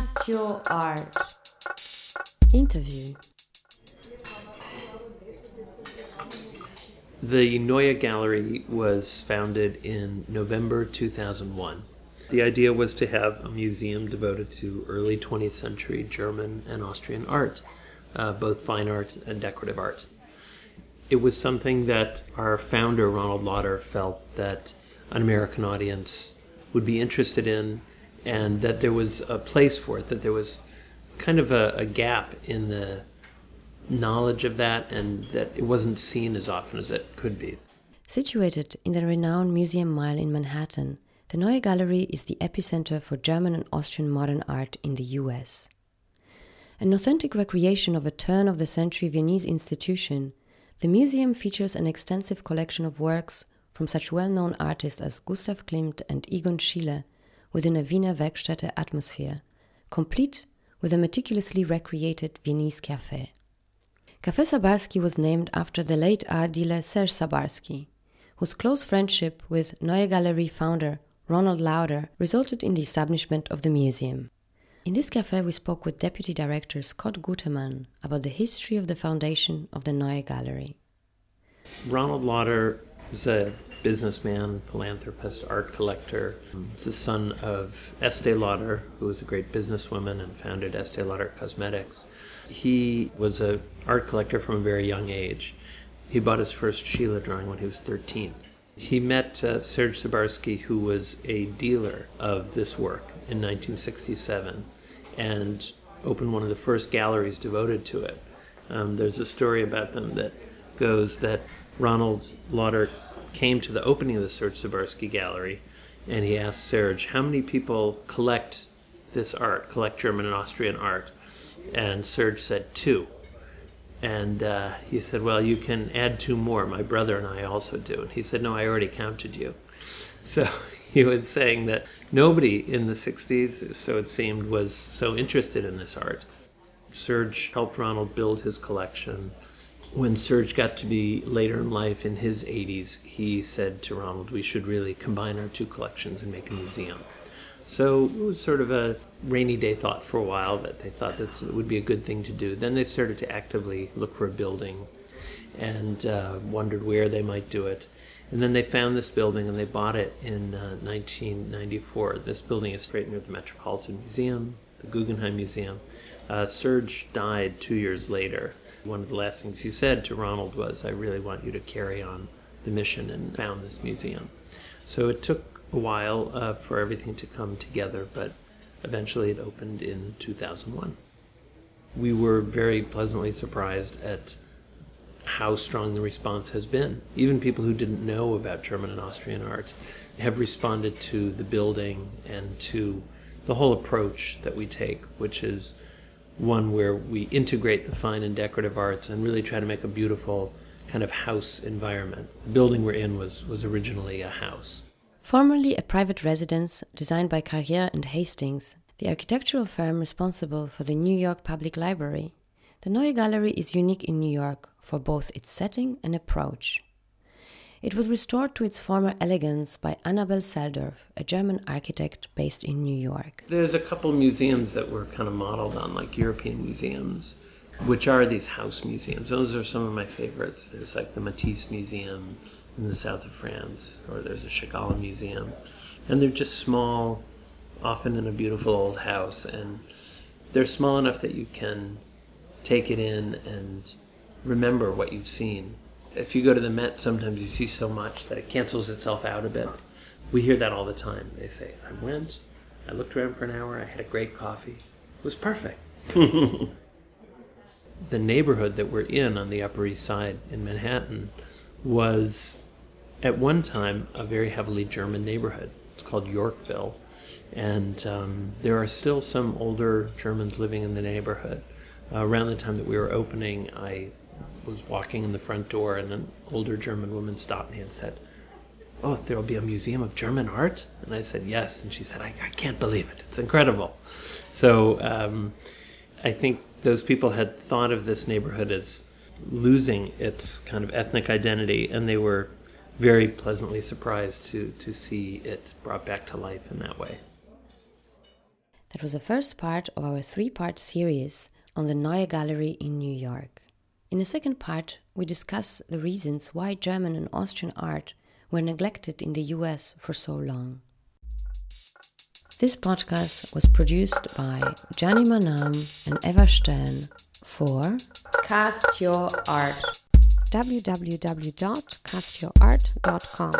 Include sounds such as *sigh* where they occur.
Cast Your Art. Interview. The Neue Gallery was founded in November 2001. The idea was to have a museum devoted to early 20th century German and Austrian art, uh, both fine art and decorative art. It was something that our founder, Ronald Lauder, felt that an American audience would be interested in and that there was a place for it, that there was kind of a, a gap in the knowledge of that and that it wasn't seen as often as it could be. Situated in the renowned Museum Mile in Manhattan, the Neue Gallery is the epicenter for German and Austrian modern art in the US. An authentic recreation of a turn of the century Viennese institution, the museum features an extensive collection of works from such well known artists as Gustav Klimt and Egon Schiele within a Wiener Werkstätte atmosphere, complete with a meticulously recreated Viennese cafe. Café Sabarsky was named after the late art dealer Serge Sabarsky, whose close friendship with Neue Galerie founder Ronald Lauder resulted in the establishment of the museum. In this cafe, we spoke with Deputy Director Scott Gutterman about the history of the foundation of the Neue Gallery. Ronald Lauder was a businessman, philanthropist, art collector. He's the son of Estee Lauder, who was a great businesswoman and founded Estee Lauder Cosmetics. He was an art collector from a very young age. He bought his first Schiele drawing when he was 13. He met uh, Serge Sabarsky, who was a dealer of this work in 1967, and opened one of the first galleries devoted to it. Um, there's a story about them that goes that Ronald Lauder came to the opening of the Serge Sabarsky Gallery, and he asked Serge, "How many people collect this art, collect German and Austrian art?" And Serge said two. And uh, he said, Well, you can add two more. My brother and I also do. And he said, No, I already counted you. *laughs* So he was saying that nobody in the 60s, so it seemed, was so interested in this art. Serge helped Ronald build his collection. When Serge got to be later in life, in his 80s, he said to Ronald, We should really combine our two collections and make a museum. So it was sort of a rainy day thought for a while that they thought that it would be a good thing to do. Then they started to actively look for a building and uh, wondered where they might do it. And then they found this building and they bought it in uh, 1994. This building is right near the Metropolitan Museum, the Guggenheim Museum. Uh, Serge died two years later. One of the last things he said to Ronald was, I really want you to carry on the mission and found this museum. So it took a while uh, for everything to come together, but eventually it opened in 2001. We were very pleasantly surprised at how strong the response has been. Even people who didn't know about German and Austrian art have responded to the building and to the whole approach that we take, which is one where we integrate the fine and decorative arts and really try to make a beautiful kind of house environment. The building we're in was, was originally a house. Formerly a private residence designed by Carrère and Hastings, the architectural firm responsible for the New York Public Library, the Neue Gallery is unique in New York for both its setting and approach. It was restored to its former elegance by Annabelle Selldorf, a German architect based in New York. There's a couple museums that were kind of modeled on like European museums, which are these house museums. Those are some of my favorites. There's like the Matisse Museum, in the south of France, or there's a Chagall Museum. And they're just small, often in a beautiful old house, and they're small enough that you can take it in and remember what you've seen. If you go to the Met, sometimes you see so much that it cancels itself out a bit. We hear that all the time. They say, I went, I looked around for an hour, I had a great coffee. It was perfect. *laughs* the neighborhood that we're in on the Upper East Side in Manhattan was at one time a very heavily German neighborhood. It's called Yorkville. And um, there are still some older Germans living in the neighborhood. Uh, around the time that we were opening, I was walking in the front door, and an older German woman stopped me and said, Oh, there will be a museum of German art? And I said, Yes. And she said, I, I can't believe it. It's incredible. So um, I think those people had thought of this neighborhood as losing its kind of ethnic identity, and they were very pleasantly surprised to, to see it brought back to life in that way. That was the first part of our three part series on the Neue Gallery in New York. In the second part, we discuss the reasons why German and Austrian art were neglected in the US for so long. This podcast was produced by Gianni Manam and Eva Stern for Cast Your Art www.castyourart.com.